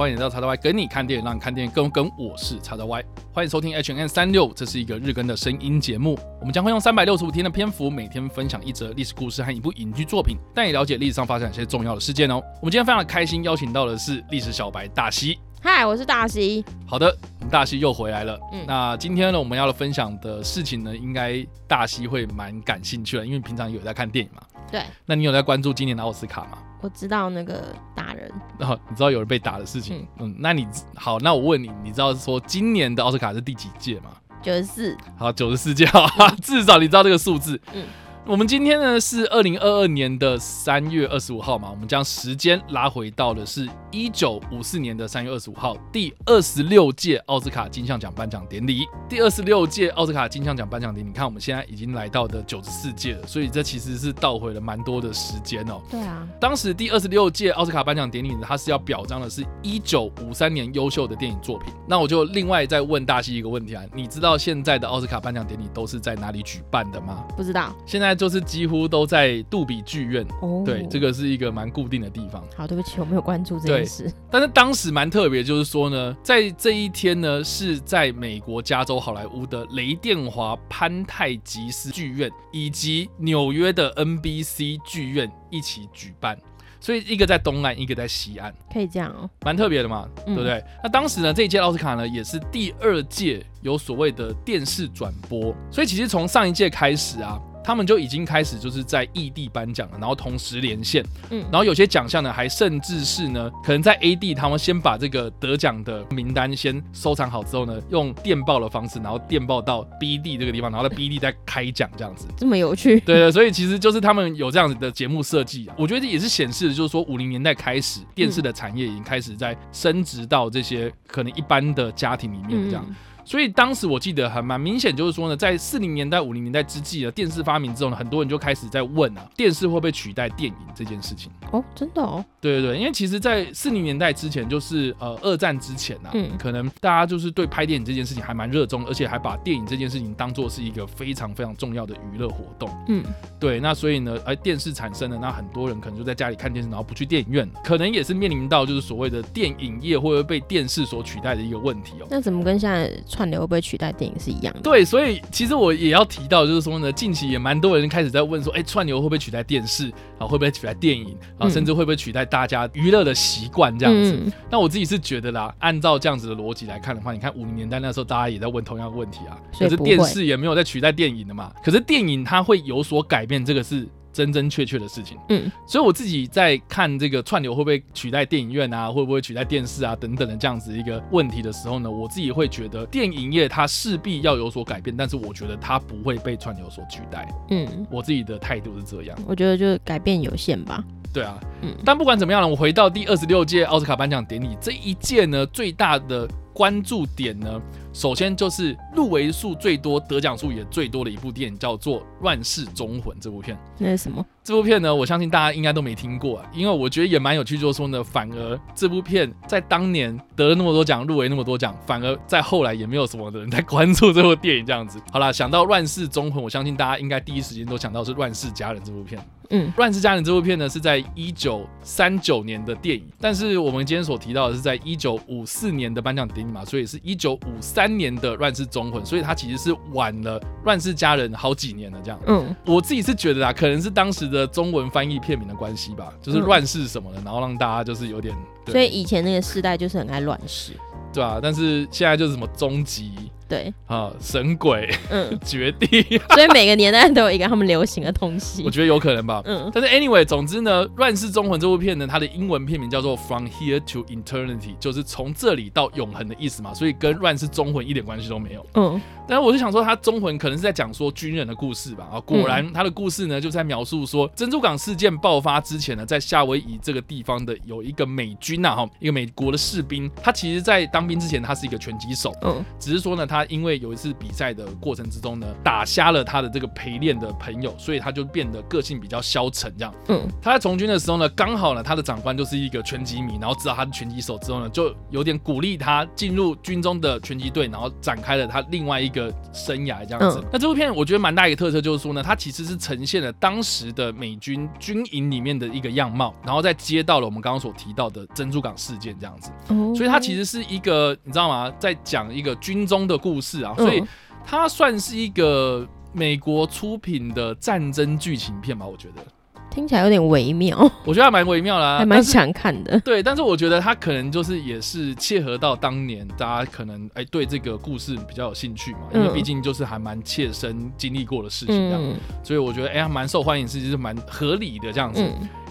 欢迎来到叉叉 Y 跟你看电影，让你看电影更跟。我是叉叉 Y，欢迎收听 H N 三六，这是一个日更的声音节目。我们将会用三百六十五天的篇幅，每天分享一则历史故事和一部影剧作品，带你了解历史上发生一些重要的事件哦。我们今天非常的开心，邀请到的是历史小白大西。嗨，我是大西。好的，我们大西又回来了。嗯，那今天呢，我们要分享的事情呢，应该大西会蛮感兴趣的，因为平常有在看电影嘛。对。那你有在关注今年的奥斯卡吗？我知道那个打人，然后你知道有人被打的事情。嗯，那你好，那我问你，你知道说今年的奥斯卡是第几届吗？九十四。好，九十四届，至少你知道这个数字。嗯。我们今天呢是二零二二年的三月二十五号嘛，我们将时间拉回到的是一九五四年的三月二十五号，第二十六届奥斯卡金像奖颁奖典礼。第二十六届奥斯卡金像奖颁奖典礼，你看我们现在已经来到的九十四届了，所以这其实是倒回了蛮多的时间哦。对啊，当时第二十六届奥斯卡颁奖典礼呢，它是要表彰的是一九五三年优秀的电影作品。那我就另外再问大西一个问题啊，你知道现在的奥斯卡颁奖典礼都是在哪里举办的吗？不知道，现在。就是几乎都在杜比剧院，哦对，这个是一个蛮固定的地方。好，对不起，我没有关注这件事。但是当时蛮特别，就是说呢，在这一天呢，是在美国加州好莱坞的雷电华潘泰吉斯剧院以及纽约的 NBC 剧院一起举办。所以一个在东岸，一个在西岸，可以这样哦，蛮特别的嘛，对不对？那当时呢，这一届奥斯卡呢，也是第二届有所谓的电视转播，所以其实从上一届开始啊。他们就已经开始就是在异地颁奖了，然后同时连线，嗯，然后有些奖项呢，还甚至是呢，可能在 A 地他们先把这个得奖的名单先收藏好之后呢，用电报的方式，然后电报到 B 地这个地方，然后在 B 地再开奖这样子，这么有趣，对对，所以其实就是他们有这样子的节目设计啊，我觉得也是显示的就是说五零年代开始，电视的产业已经开始在升值到这些可能一般的家庭里面这样。所以当时我记得还蛮明显，就是说呢，在四零年代、五零年代之际呢，电视发明之后呢，很多人就开始在问啊，电视会不会取代电影这件事情？哦，真的哦。对对对，因为其实，在四零年代之前，就是呃二战之前啊，嗯，可能大家就是对拍电影这件事情还蛮热衷，而且还把电影这件事情当做是一个非常非常重要的娱乐活动。嗯，对。那所以呢，而电视产生了那很多人可能就在家里看电视，然后不去电影院，可能也是面临到就是所谓的电影业会不会被电视所取代的一个问题哦。那怎么跟现在？串流会不会取代电影是一样的？对，所以其实我也要提到，就是说呢，近期也蛮多人开始在问说，哎，串流会不会取代电视啊？会不会取代电影啊？甚至会不会取代大家娱乐的习惯这样子？那我自己是觉得啦，按照这样子的逻辑来看的话，你看五零年代那时候大家也在问同样的问题啊，可是电视也没有在取代电影的嘛。可是电影它会有所改变，这个是。真真确确的事情，嗯，所以我自己在看这个串流会不会取代电影院啊，会不会取代电视啊等等的这样子一个问题的时候呢，我自己会觉得电影业它势必要有所改变，但是我觉得它不会被串流所取代，嗯，我自己的态度是这样，我觉得就是改变有限吧，对啊，嗯，但不管怎么样呢，我回到第二十六届奥斯卡颁奖典礼这一届呢，最大的关注点呢。首先就是入围数最多、得奖数也最多的一部电影，叫做《乱世忠魂》这部片。那是什么？这部片呢？我相信大家应该都没听过啊，因为我觉得也蛮有趣，就是说呢，反而这部片在当年得了那么多奖，入围那么多奖，反而在后来也没有什么的人在关注这部电影这样子。好啦，想到《乱世忠魂》，我相信大家应该第一时间都想到是《乱世佳人》这部片。嗯，《乱世佳人》这部片呢是在一九三九年的电影，但是我们今天所提到的是在一九五四年的颁奖典礼嘛，所以是一九五三年的《乱世忠魂》，所以它其实是晚了《乱世佳人》好几年了。这样，嗯，我自己是觉得啊，可能是当时的中文翻译片名的关系吧，就是乱世什么的，然后让大家就是有点，所以以前那个时代就是很爱乱世，对吧？但是现在就是什么终极。对。啊，神鬼，嗯，绝地，所以每个年代都有一个他们流行的东西，我觉得有可能吧，嗯，但是 anyway，总之呢，《乱世忠魂》这部片呢，它的英文片名叫做 From Here to Eternity，就是从这里到永恒的意思嘛，所以跟《乱世忠魂》一点关系都没有，嗯，但是我就想说，它忠魂可能是在讲说军人的故事吧，啊，果然他的故事呢，就在描述说珍珠港事件爆发之前呢，在夏威夷这个地方的有一个美军呐，哈，一个美国的士兵，他其实在当兵之前，他是一个拳击手，嗯，只是说呢，他他因为有一次比赛的过程之中呢，打瞎了他的这个陪练的朋友，所以他就变得个性比较消沉这样。嗯，他在从军的时候呢，刚好呢他的长官就是一个拳击迷，然后知道他是拳击手之后呢，就有点鼓励他进入军中的拳击队，然后展开了他另外一个生涯这样子。那这部片我觉得蛮大一个特色就是说呢，它其实是呈现了当时的美军军营里面的一个样貌，然后再接到了我们刚刚所提到的珍珠港事件这样子。哦所以它其实是一个你知道吗，在讲一个军中的故事啊，所以它算是一个美国出品的战争剧情片吧，我觉得。听起来有点微妙，我觉得还蛮微妙啦，还蛮想看的。对，但是我觉得他可能就是也是切合到当年大家可能哎对这个故事比较有兴趣嘛，因为毕竟就是还蛮切身经历过的事情这样，所以我觉得哎蛮受欢迎，其实是蛮合理的这样子。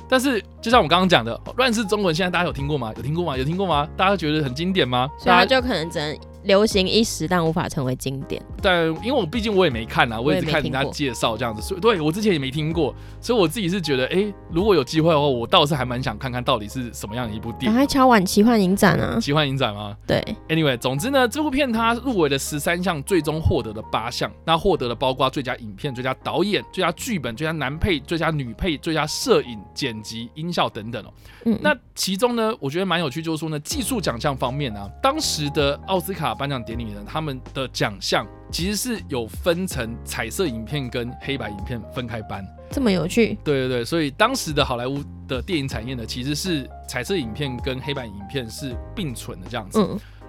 但是就像我刚刚讲的，《乱世中文》现在大家有听过吗？有听过吗？有听过吗？大家觉得很经典吗？所以它就可能只能。流行一时，但无法成为经典。但因为我毕竟我也没看啊，我也是看人家介绍这样子，所以对我之前也没听过，所以我自己是觉得，哎，如果有机会的话，我倒是还蛮想看看到底是什么样的一部电影。还敲碗奇幻影展啊？奇幻影展吗？对。Anyway，总之呢，这部片它入围了十三项，最终获得了八项。那获得了包括最佳影片、最佳导演、最佳剧本、最佳男配、最佳女配、最佳摄影、剪辑、音效等等哦。嗯。那其中呢，我觉得蛮有趣，就是说呢，技术奖项方面呢，当时的奥斯卡颁奖典礼呢。他们的奖项其实是有分成彩色影片跟黑白影片分开颁，这么有趣？对对对，所以当时的好莱坞的电影产业呢，其实是彩色影片跟黑白影片是并存的这样子。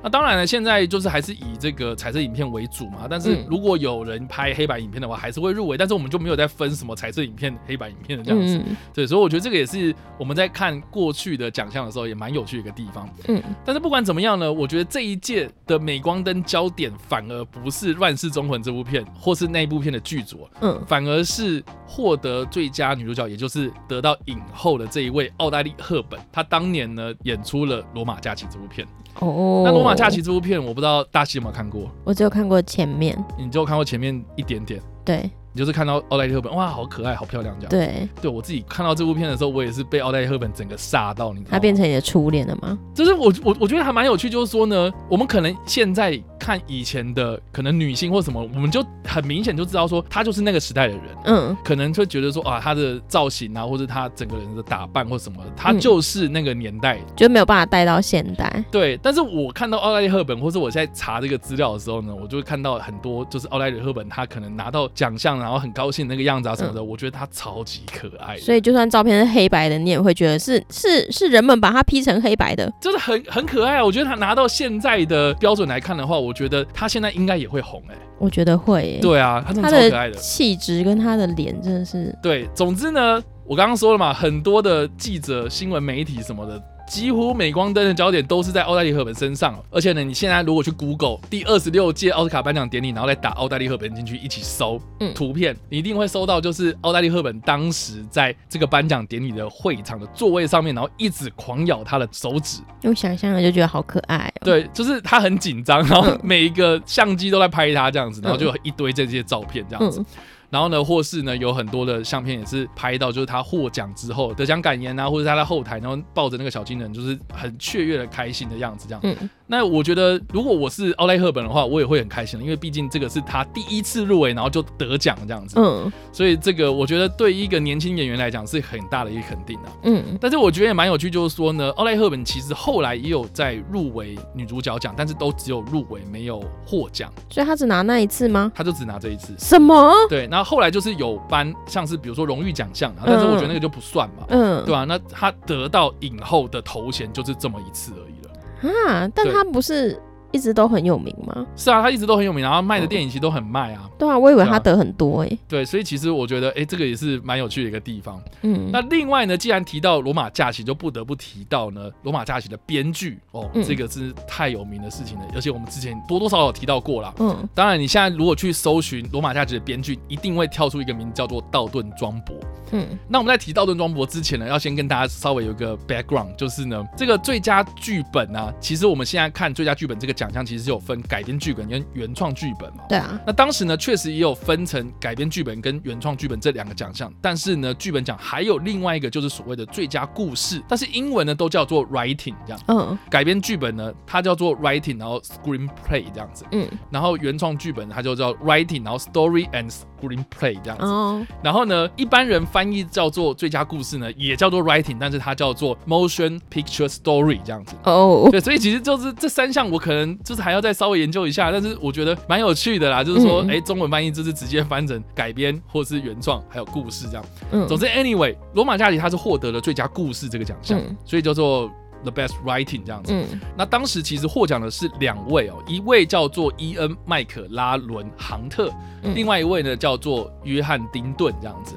那当然了，现在就是还是以这个彩色影片为主嘛。但是如果有人拍黑白影片的话，还是会入围。但是我们就没有再分什么彩色影片、黑白影片的这样子。对，所以我觉得这个也是我们在看过去的奖项的时候也蛮有趣的一个地方。嗯。但是不管怎么样呢，我觉得这一届的镁光灯焦点反而不是《乱世忠魂》这部片，或是那一部片的剧组，嗯，反而是获得最佳女主角，也就是得到影后的这一位奥黛丽·赫本。她当年呢演出了《罗马假期》这部片。哦，那《罗马假期》这部片，我不知道大西有没有看过，我只有看过前面，你只有看过前面一点点，对。你就是看到奥黛丽·赫本，哇，好可爱，好漂亮，这样。对，对我自己看到这部片的时候，我也是被奥黛丽·赫本整个吓到，你知道吗？她变成你的初恋了吗？就是我，我，我觉得还蛮有趣，就是说呢，我们可能现在看以前的可能女性或什么，我们就很明显就知道说，她就是那个时代的人，嗯，可能会觉得说，啊，她的造型啊，或者她整个人的打扮或什么，她就是那个年代，就没有办法带到现代。对，但是我看到奥黛丽·赫本，或者我现在查这个资料的时候呢，我就会看到很多，就是奥黛丽·赫本，她可能拿到奖项，然后很高兴那个。样子啊什么的，我觉得他超级可爱。所以就算照片是黑白的，你也会觉得是是是人们把它 P 成黑白的，真的很很可爱啊！我觉得他拿到现在的标准来看的话，我觉得他现在应该也会红哎。我觉得会。对啊，他真的超可爱的气质跟他的脸真的是。对，总之呢，我刚刚说了嘛，很多的记者、新闻媒体什么的。几乎镁光灯的焦点都是在奥黛丽·赫本身上，而且呢，你现在如果去 Google 第二十六届奥斯卡颁奖典礼，然后再打奥黛丽·赫本进去一起搜图片，你一定会搜到就是奥黛丽·赫本当时在这个颁奖典礼的会场的座位上面，然后一直狂咬她的手指。用想象了就觉得好可爱。对，就是她很紧张，然后每一个相机都在拍她这样子，然后就有一堆这些照片这样子。然后呢，或是呢，有很多的相片也是拍到，就是他获奖之后得奖感言啊，或者他在后台，然后抱着那个小金人，就是很雀跃的开心的样子，这样。嗯。那我觉得，如果我是奥莱赫本的话，我也会很开心的，因为毕竟这个是他第一次入围，然后就得奖这样子。嗯。所以这个我觉得对一个年轻演员来讲是很大的一个肯定啊。嗯。但是我觉得也蛮有趣，就是说呢，奥莱赫本其实后来也有在入围女主角奖，但是都只有入围，没有获奖。所以他只拿那一次吗？他就只拿这一次。什么？对。然后后来就是有颁，像是比如说荣誉奖项，但是我觉得那个就不算嘛。嗯。对吧？那他得到影后的头衔就是这么一次而已了。啊！但他不是。一直都很有名吗？是啊，他一直都很有名，然后卖的电影其实都很卖啊。对啊，我以为他得很多哎。对，所以其实我觉得，哎，这个也是蛮有趣的一个地方。嗯，那另外呢，既然提到《罗马假期》，就不得不提到呢，《罗马假期》的编剧哦，这个是太有名的事情了。而且我们之前多多少少提到过啦。嗯，当然，你现在如果去搜寻《罗马假期》的编剧，一定会跳出一个名字叫做道顿庄博。嗯，那我们在提道顿庄博之前呢，要先跟大家稍微有一个 background，就是呢，这个最佳剧本啊，其实我们现在看最佳剧本这个奖项其实是有分改编剧本跟原创剧本嘛。对啊。那当时呢，确实也有分成改编剧本跟原创剧本这两个奖项，但是呢，剧本奖还有另外一个就是所谓的最佳故事，但是英文呢都叫做 writing 这样。嗯。改编剧本呢，它叫做 writing，然后 screenplay 这样子。嗯。然后原创剧本它就叫 writing，然后 story and screenplay 这样子。哦。然后呢，一般人翻译叫做最佳故事呢，也叫做 writing，但是它叫做 motion picture story 这样子。哦。对，所以其实就是这三项，我可能就是还要再稍微研究一下，但是我觉得蛮有趣的啦。就是说，哎，中文翻译就是直接翻成改编或是原创，还有故事这样。嗯。总之，anyway，罗马假期它是获得了最佳故事这个奖项，所以叫做 the best writing 这样子。嗯。那当时其实获奖的是两位哦，一位叫做伊恩麦克拉伦杭特，另外一位呢叫做约翰丁顿这样子。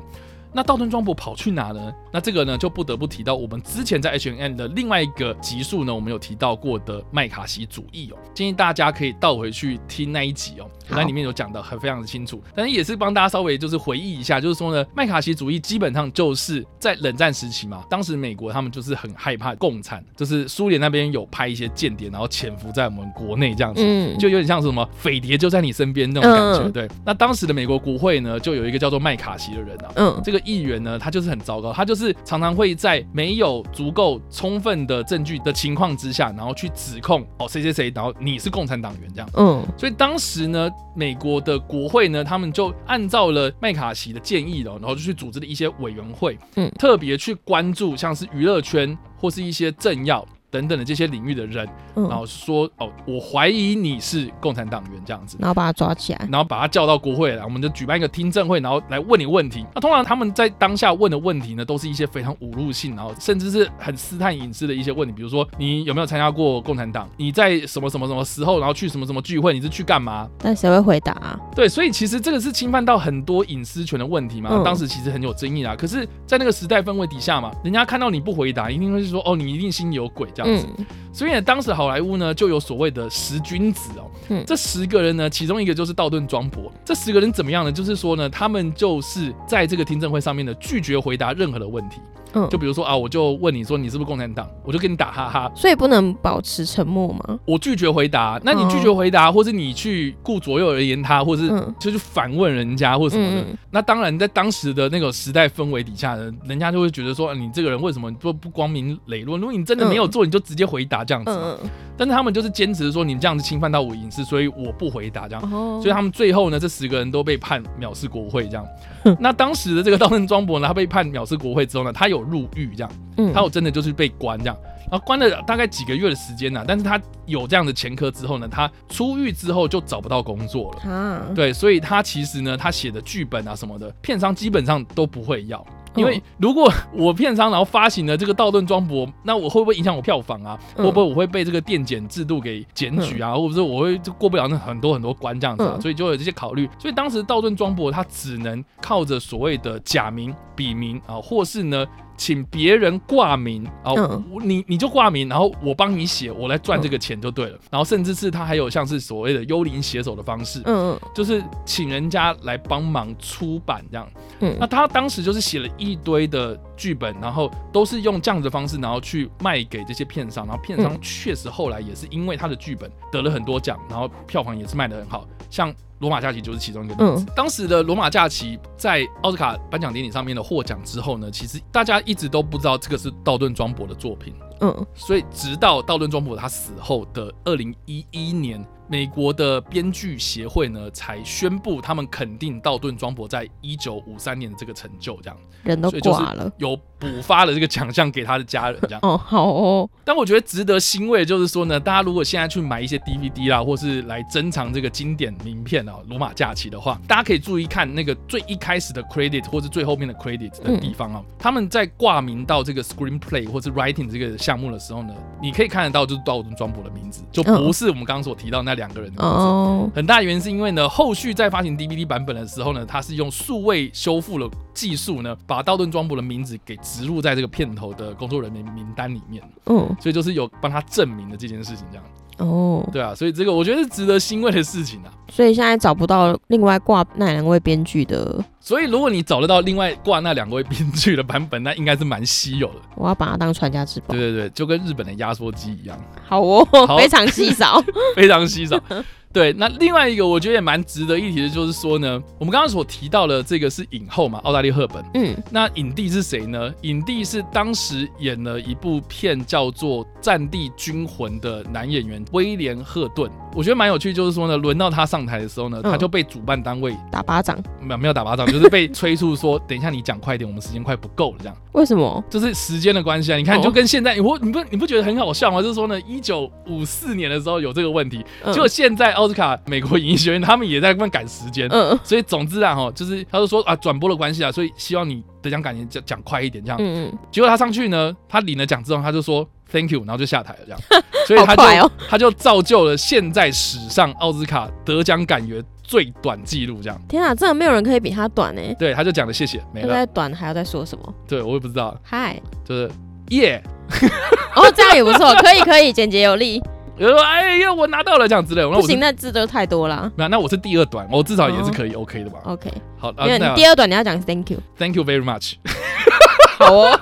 那道顿庄博跑去哪呢？那这个呢，就不得不提到我们之前在 H N N 的另外一个集数呢，我们有提到过的麦卡锡主义哦。建议大家可以倒回去听那一集哦，那里面有讲的很非常的清楚。但是也是帮大家稍微就是回忆一下，就是说呢，麦卡锡主义基本上就是在冷战时期嘛，当时美国他们就是很害怕共产，就是苏联那边有派一些间谍，然后潜伏在我们国内这样子，就有点像是什么匪谍就在你身边那种感觉。对，那当时的美国国会呢，就有一个叫做麦卡锡的人啊，嗯，这个。议员呢，他就是很糟糕，他就是常常会在没有足够充分的证据的情况之下，然后去指控哦谁谁谁，然后你是共产党员这样。嗯，所以当时呢，美国的国会呢，他们就按照了麦卡锡的建议了，然后就去组织了一些委员会，嗯，特别去关注像是娱乐圈或是一些政要。等等的这些领域的人，然后说哦，我怀疑你是共产党员这样子，然后把他抓起来，然后把他叫到国会来，我们就举办一个听证会，然后来问你问题。那通常他们在当下问的问题呢，都是一些非常侮辱性，然后甚至是很私探隐私的一些问题，比如说你有没有参加过共产党？你在什么什么什么时候，然后去什么什么聚会？你是去干嘛？那谁会回答啊？对，所以其实这个是侵犯到很多隐私权的问题嘛。当时其实很有争议啊。可是，在那个时代氛围底下嘛，人家看到你不回答，一定会说哦，你一定心里有鬼这样子。所以呢，当时好莱坞呢就有所谓的十君子哦，嗯，这十个人呢，其中一个就是道顿庄博。这十个人怎么样呢？就是说呢，他们就是在这个听证会上面呢，拒绝回答任何的问题。嗯，就比如说啊，我就问你说你是不是共产党，我就跟你打哈哈。所以不能保持沉默吗？我拒绝回答，那你拒绝回答，或是你去顾左右而言他，或者是就是反问人家或什么的，那当然在当时的那个时代氛围底下呢，人家就会觉得说你这个人为什么不不光明磊落？如果你真的没有做，你就直接回答这样子。但是他们就是坚持说你们这样子侵犯到我隐私，所以我不回答这样。所以他们最后呢，这十个人都被判藐视国会这样。那当时的这个道顿庄博呢，他被判藐视国会之后呢，他有入狱这样，他有真的就是被关这样，然后关了大概几个月的时间呢。但是他有这样的前科之后呢，他出狱之后就找不到工作了。啊，对，所以他其实呢，他写的剧本啊什么的，片商基本上都不会要。因为如果我片商然后发行了这个道顿庄博，那我会不会影响我票房啊？会不会我会被这个电检制度给检举啊？或者是我会就过不了那很多很多关这样子啊？所以就有这些考虑。所以当时道顿庄博他只能靠着所谓的假名、笔名啊，或是呢。请别人挂名，然后你你就挂名，然后我帮你写，我来赚这个钱就对了。然后甚至是他还有像是所谓的幽灵写手的方式，嗯嗯，就是请人家来帮忙出版这样。嗯，那他当时就是写了一堆的剧本，然后都是用这样的方式，然后去卖给这些片商。然后片商确实后来也是因为他的剧本得了很多奖，然后票房也是卖得很好，像。罗马假期就是其中一个例子。当时的罗马假期在奥斯卡颁奖典礼上面的获奖之后呢，其实大家一直都不知道这个是道顿庄博的作品。嗯，所以直到道顿庄博他死后的二零一一年。美国的编剧协会呢，才宣布他们肯定道顿庄博在一九五三年的这个成就，这样。人都挂了，有补发了这个奖项给他的家人，这样。哦好哦。但我觉得值得欣慰，就是说呢，大家如果现在去买一些 DVD 啦，或是来珍藏这个经典名片啊，《罗马假期》的话，大家可以注意看那个最一开始的 credit 或是最后面的 credit 的地方啊，他们在挂名到这个 screenplay 或是 writing 这个项目的时候呢，你可以看得到就是道顿庄博的名字，就不是我们刚刚所提到那。两个人哦，很大原因是因为呢，后续在发行 DVD 版本的时候呢，他是用数位修复了技术呢，把道顿庄博的名字给植入在这个片头的工作人员名单里面，嗯，所以就是有帮他证明的这件事情这样。哦，对啊，所以这个我觉得是值得欣慰的事情啊。所以现在找不到另外挂那两位编剧的，所以如果你找得到另外挂那两位编剧的版本，那应该是蛮稀有的。我要把它当传家之宝对。对对，就跟日本的压缩机一样，好哦，好 非常稀少。非常稀少。对，那另外一个我觉得也蛮值得一提的，就是说呢，我们刚刚所提到的这个是影后嘛，澳大利赫本。嗯，那影帝是谁呢？影帝是当时演了一部片叫做《战地军魂》的男演员威廉·赫顿。我觉得蛮有趣，就是说呢，轮到他上台的时候呢，嗯他就被主办单位打巴掌，没有 没有打巴掌，就是被催促说，等一下你讲快一点，我们时间快不够了，这样。为什么？就是时间的关系啊，你看，哦就跟现在，我你不你不觉得很好笑吗？就是说呢，一九五四年的时候有这个问题，嗯结果现在奥斯卡美国影艺学院他们也在问赶时间，嗯所以总之啊，哈，就是他就说啊，转播的关系啊，所以希望你得奖感言讲讲快一点这样。嗯嗯，结果他上去呢，他领了奖之后，他就说 Thank you，然后就下台了这样，所以他就、哦他就造就了现在史上奥斯卡得奖感言最短记录这样。天啊，真的没有人可以比他短呢。对，他就讲了谢谢没了。短还要再说什么？对我也不知道，嗨，就是耶。哦，这样也不错，可以可以，简洁有力。有人说哎呀，我拿到了这样之类不行，那字都太多了。没有，那我是第二段，我至少也是可以 OK 的吧？OK，好，那第二段你要讲 Thank you。Thank you very much。好哦，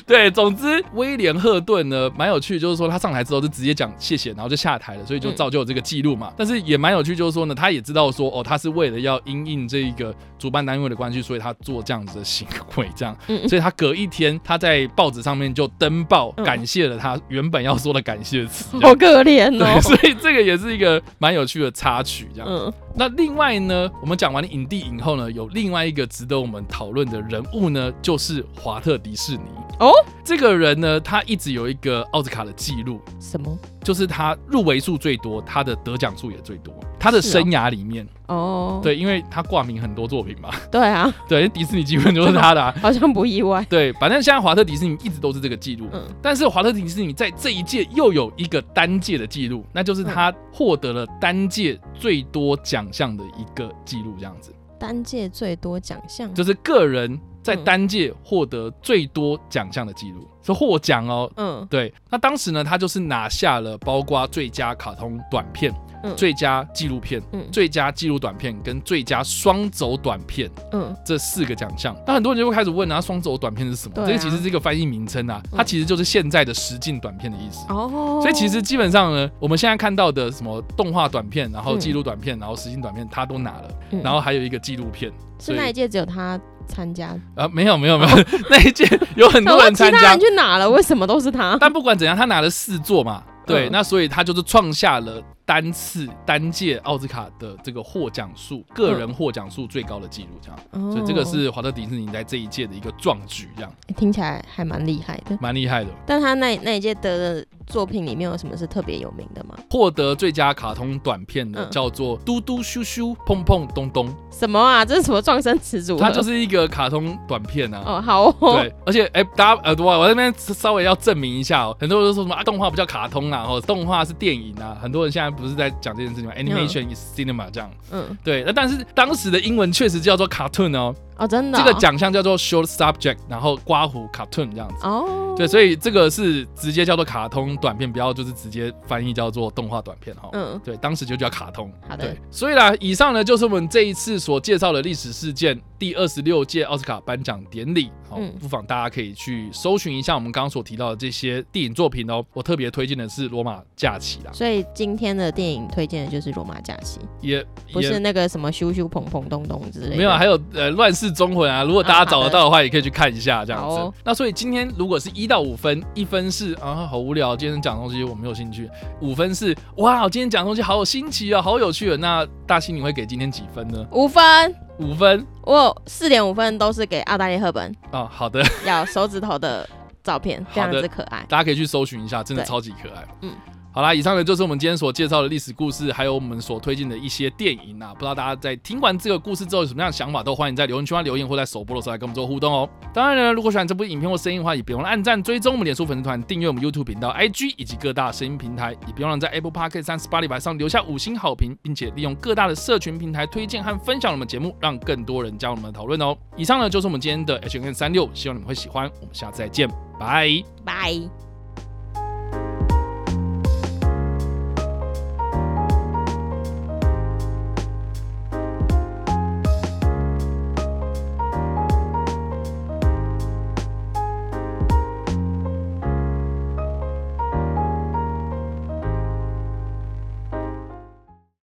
对，总之威廉赫顿呢蛮有趣，就是说他上台之后就直接讲谢谢，然后就下台了，所以就嗯造就了这个记录嘛。但是也蛮有趣，就是说呢，他也知道说哦，他是为了要因应这一个主办单位的关系，所以他做这样子的行为，这样，嗯 所以他隔一天他在报纸上面就登报嗯感谢了他原本要说的感谢词。好可怜对，哦。所以这个也是一个蛮有趣的插曲，这样。嗯，那另外呢，我们讲完了影帝影后呢，有另外一个值得我们讨论的人物呢，就是华特迪士尼。哦，这个人呢，他一直有一个奥斯卡的记录，什么？就是他入围数最多，他的得奖数也最多。他的生涯里面，哦，对，因为他挂名很多作品嘛，对啊，对，迪士尼基本就是他的、啊。好像不意外。对，反正现在华特迪士尼一直都是这个记录，嗯但是华特迪士尼在这一届又有一个单届的记录，那就是他获得了单届最多奖项的一个记录，这样子。单届最多奖项，就是个人在嗯。单届获得最多奖项的记录，是获奖哦。嗯。对，那当时呢，他就是拿下了包括最佳卡通短片、嗯。最佳纪录片、嗯。最佳纪录短片跟最佳双轴短片嗯。这四个奖项。那很多人就会开始问啊，双轴短片是什么？这个其实是一个翻译名称啊，它嗯。其实就是现在的实境短片的意思。哦，所以其实基本上呢，我们现在看到的什么动画短片，然后嗯。纪录短片，然后实境短片，他都拿了，嗯。然后还有一个纪录片。是那一届只有他参加，啊，没有没有没有，那一届有很多人参加其他人，去哪了？为什么都是他？但不管怎样，他拿了四座嘛，对，嗯那所以他就是创下了单次单届奥斯卡的这个获奖数，个人获奖数最高的记录，这样，哦所以这个是华特迪士尼在这一届的一个壮举，这样听起来还蛮厉害的。蛮厉害的。但他那那一届得的作品里面有什么是特别有名的吗？获得最佳卡通短片的嗯叫做《嘟嘟咻咻碰碰咚咚》，什么啊？这是什么撞声词组？它就是一个卡通短片啊。哦，好哦，对，而且哎、大家耳朵，我这边稍微要证明一下哦。很多人都说什么啊，动画不叫卡通啊，或者动画是电影啊。很多人现在不是在讲这件事情吗？Animation is cinema 这样。嗯，对，那但是当时的英文确实叫做 cartoon 哦，哦，真的哦、这个奖项叫做 short subject，然后刮胡 cartoon 这样子。哦，对，所以这个是直接叫做卡通短片，不要就是直接翻译叫做动画短片哈。嗯，对，当时就叫卡通。好的对，所以啦，以上呢就是我们这一次所介绍的历史事件第二十六届奥斯卡颁奖典礼。好、嗯不妨大家可以去搜寻一下我们刚刚所提到的这些电影作品哦。我特别推荐的是《罗马假期》啦，所以今天的电影推荐的就是《罗马假期》，也不是那个什么咻咻砰砰咚咚之类的。没有，还有呃《乱世忠魂》啊，如果大家找得到的话，也可以去看一下这样子。那所以今天如果是一到五分，一分是啊好无聊，今天讲的东西我没有兴趣；五分是哇，今天讲的东西好有新奇啊，好有趣啊。那大兴你会给今天几分呢？五分，五分我有四点五分都是给澳大利赫本，哦，好的，要手指头的照片，非常之可爱。大家可以去搜寻一下，真的超级可爱。嗯。好啦，以上呢就是我们今天所介绍的历史故事，还有我们所推荐的一些电影啊。不知道大家在听完这个故事之后有什么样的想法，都欢迎在留言区留言，或在首播的时候来跟我们做互动哦。当然呢，如果喜欢这部影片或声音的话，也别忘了按赞、追踪我们脸书粉丝团、订阅我们 YouTube 频道、IG 以及各大声音平台，也别忘了在 Apple Podcast 三十八里百上留下五星好评，并且利用各大的社群平台推荐和分享我们节目，让更多人加入我们的讨论哦。以上呢就是我们今天的 H N 三六，希望你们会喜欢。我们下次再见，拜。拜。